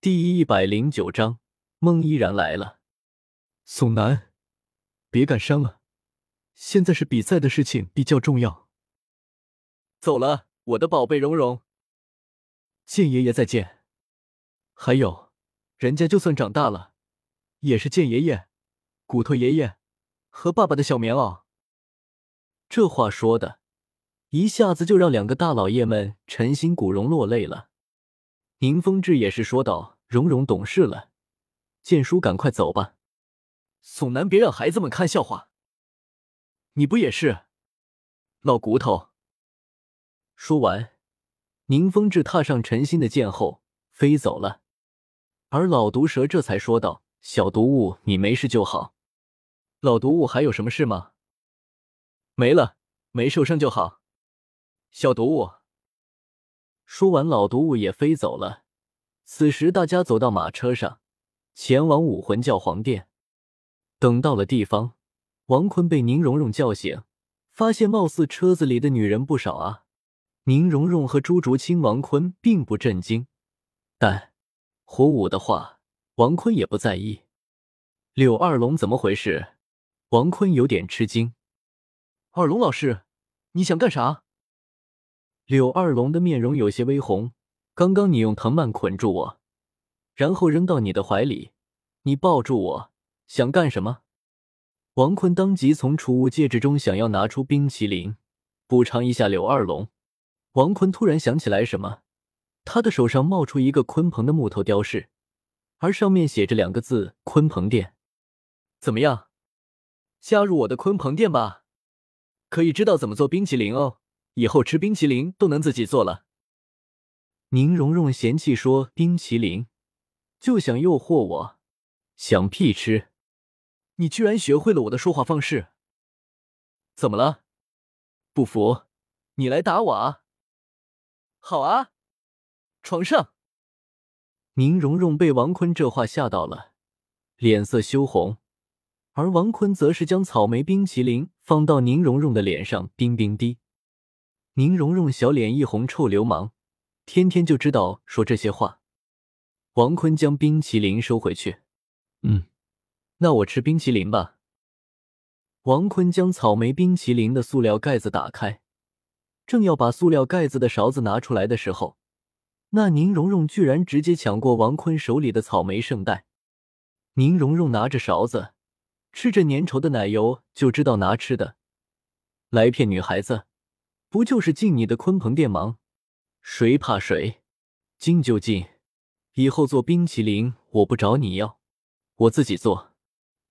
第一百零九章，梦依然来了。宋楠，别感伤了，现在是比赛的事情比较重要。走了，我的宝贝蓉蓉。剑爷爷再见。还有，人家就算长大了，也是剑爷爷、骨头爷爷和爸爸的小棉袄。这话说的，一下子就让两个大老爷们陈心骨荣落泪了。宁风致也是说道：“蓉蓉懂事了，剑叔赶快走吧。”宋南，别让孩子们看笑话。你不也是，老骨头？说完，宁风致踏上陈心的剑后飞走了。而老毒蛇这才说道：“小毒物，你没事就好。老毒物还有什么事吗？没了，没受伤就好。小毒物。”说完，老毒物也飞走了。此时，大家走到马车上，前往武魂教皇殿。等到了地方，王坤被宁荣荣叫醒，发现貌似车子里的女人不少啊。宁荣荣和朱竹清、王坤并不震惊，但火舞的话，王坤也不在意。柳二龙怎么回事？王坤有点吃惊。二龙老师，你想干啥？柳二龙的面容有些微红。刚刚你用藤蔓捆住我，然后扔到你的怀里，你抱住我，想干什么？王坤当即从储物戒指中想要拿出冰淇淋，补偿一下柳二龙。王坤突然想起来什么，他的手上冒出一个鲲鹏的木头雕饰，而上面写着两个字“鲲鹏殿”。怎么样，加入我的鲲鹏殿吧？可以知道怎么做冰淇淋哦。以后吃冰淇淋都能自己做了。宁荣荣嫌弃说：“冰淇淋就想诱惑我，想屁吃！你居然学会了我的说话方式，怎么了？不服？你来打我啊！好啊，床上。”宁荣荣被王坤这话吓到了，脸色羞红，而王坤则是将草莓冰淇淋放到宁荣荣的脸上，冰冰滴。宁荣荣小脸一红，臭流氓，天天就知道说这些话。王坤将冰淇淋收回去，嗯，那我吃冰淇淋吧。王坤将草莓冰淇淋的塑料盖子打开，正要把塑料盖子的勺子拿出来的时候，那宁荣荣居然直接抢过王坤手里的草莓圣代。宁荣荣拿着勺子，吃着粘稠的奶油，就知道拿吃的，来骗女孩子。不就是进你的鲲鹏殿吗？谁怕谁？进就进。以后做冰淇淋我不找你要，我自己做。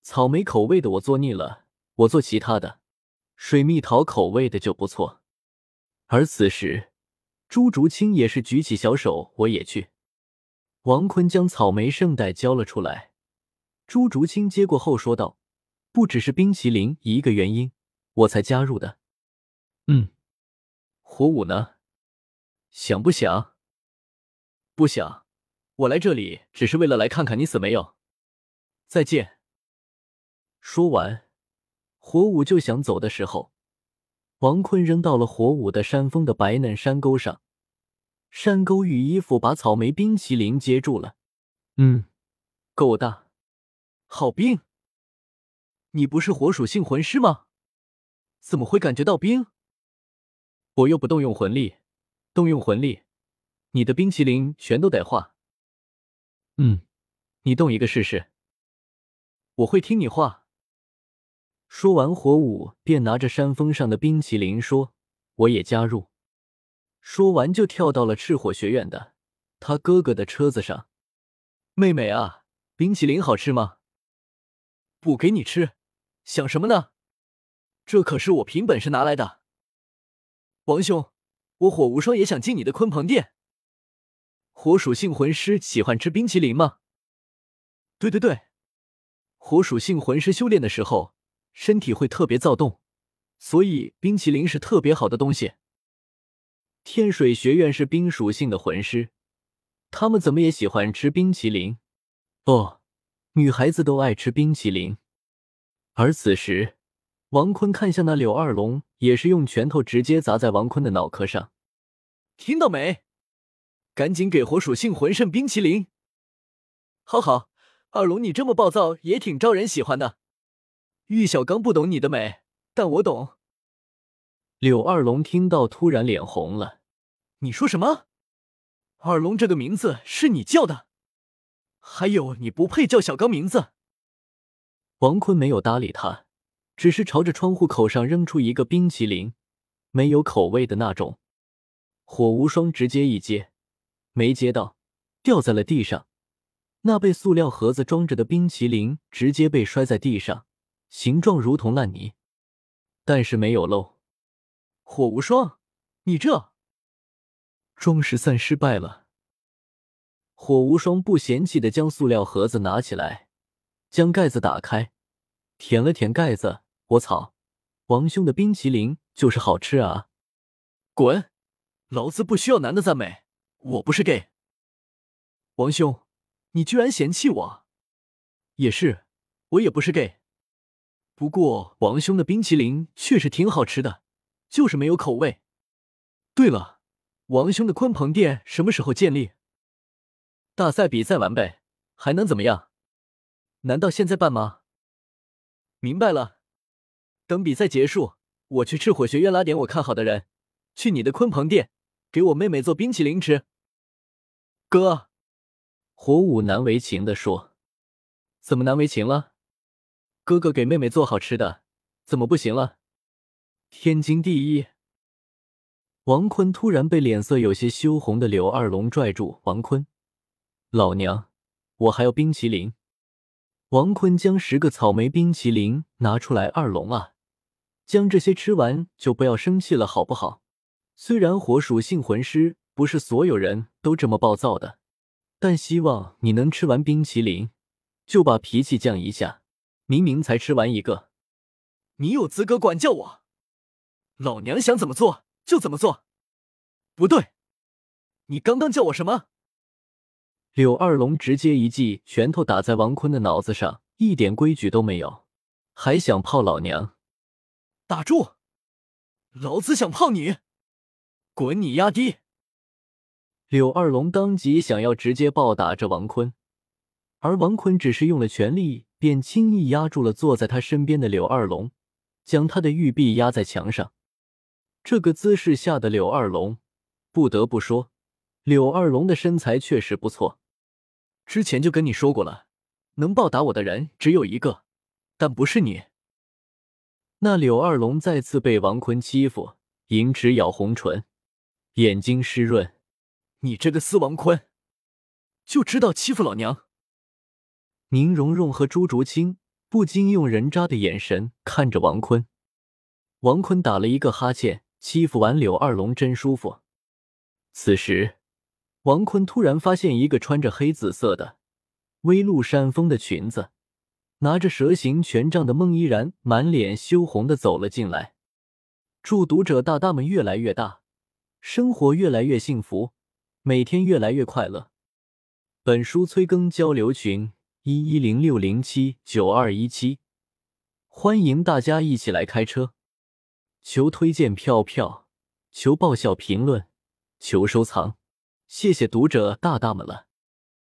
草莓口味的我做腻了，我做其他的。水蜜桃口味的就不错。而此时，朱竹清也是举起小手，我也去。王坤将草莓圣代交了出来，朱竹清接过后说道：“不只是冰淇淋一个原因，我才加入的。”嗯。火舞呢？想不想？不想。我来这里只是为了来看看你死没有。再见。说完，火舞就想走的时候，王坤扔到了火舞的山峰的白嫩山沟上，山沟与衣服把草莓冰淇淋接住了。嗯，够大，好冰。你不是火属性魂师吗？怎么会感觉到冰？我又不动用魂力，动用魂力，你的冰淇淋全都得化。嗯，你动一个试试。我会听你话。说完，火舞便拿着山峰上的冰淇淋说：“我也加入。”说完就跳到了赤火学院的他哥哥的车子上。妹妹啊，冰淇淋好吃吗？不给你吃，想什么呢？这可是我凭本事拿来的。王兄，我火无双也想进你的鲲鹏殿。火属性魂师喜欢吃冰淇淋吗？对对对，火属性魂师修炼的时候，身体会特别躁动，所以冰淇淋是特别好的东西。天水学院是冰属性的魂师，他们怎么也喜欢吃冰淇淋？哦，女孩子都爱吃冰淇淋。而此时。王坤看向那柳二龙，也是用拳头直接砸在王坤的脑壳上。听到没？赶紧给火属性魂圣冰淇淋！好好，二龙你这么暴躁也挺招人喜欢的。玉小刚不懂你的美，但我懂。柳二龙听到，突然脸红了。你说什么？二龙这个名字是你叫的？还有，你不配叫小刚名字。王坤没有搭理他，只是朝着窗户口上扔出一个冰淇淋，没有口味的那种。火无双直接一接，没接到，掉在了地上。那被塑料盒子装着的冰淇淋直接被摔在地上，形状如同烂泥，但是没有漏。火无双，你这装饰散失败了。火无双不嫌弃的将塑料盒子拿起来，将盖子打开，舔了舔盖子。我操，王兄的冰淇淋就是好吃啊！滚，老子不需要男的赞美，我不是 gay。王兄，你居然嫌弃我？也是，我也不是 gay。不过王兄的冰淇淋确实挺好吃的。就是没有口味。对了，王兄的鲲鹏店什么时候建立？大赛比赛完呗，还能怎么样？难道现在办吗？明白了，等比赛结束，我去赤火学院拉点我看好的人，去你的鲲鹏店给我妹妹做冰淇淋吃。哥，火舞难为情的说：“怎么难为情了？哥哥给妹妹做好吃的，怎么不行了？”天经地义。王坤突然被脸色有些羞红的柳二龙拽住。王坤，老娘，我还要冰淇淋。王坤将十个草莓冰淇淋拿出来。二龙啊，将这些吃完就不要生气了，好不好？虽然火属性魂师不是所有人都这么暴躁的，但希望你能吃完冰淇淋就把脾气降一下。明明才吃完一个，你有资格管教我？老娘想怎么做就怎么做，不对，你刚刚叫我什么？柳二龙直接一记拳头打在王坤的脑子上，一点规矩都没有，还想泡老娘？打住！老子想泡你，滚你丫的！柳二龙当即想要直接暴打这王坤，而王坤只是用了全力，便轻易压住了坐在他身边的柳二龙，将他的玉臂压在墙上。这个姿势下的柳二龙，不得不说，柳二龙的身材确实不错。之前就跟你说过了，能暴打我的人只有一个，但不是你。那柳二龙再次被王坤欺负，银齿咬红唇，眼睛湿润。你这个死王坤，就知道欺负老娘！宁荣荣和朱竹清不禁用人渣的眼神看着王坤。王坤打了一个哈欠。欺负完柳二龙真舒服。此时，王坤突然发现一个穿着黑紫色的微露山峰的裙子，拿着蛇形权杖的孟依然满脸羞红的走了进来。祝读者大大们越来越大，生活越来越幸福，每天越来越快乐。本书催更交流群一一零六零七九二一七，欢迎大家一起来开车。求推荐票票，求爆笑评论，求收藏，谢谢读者大大们了。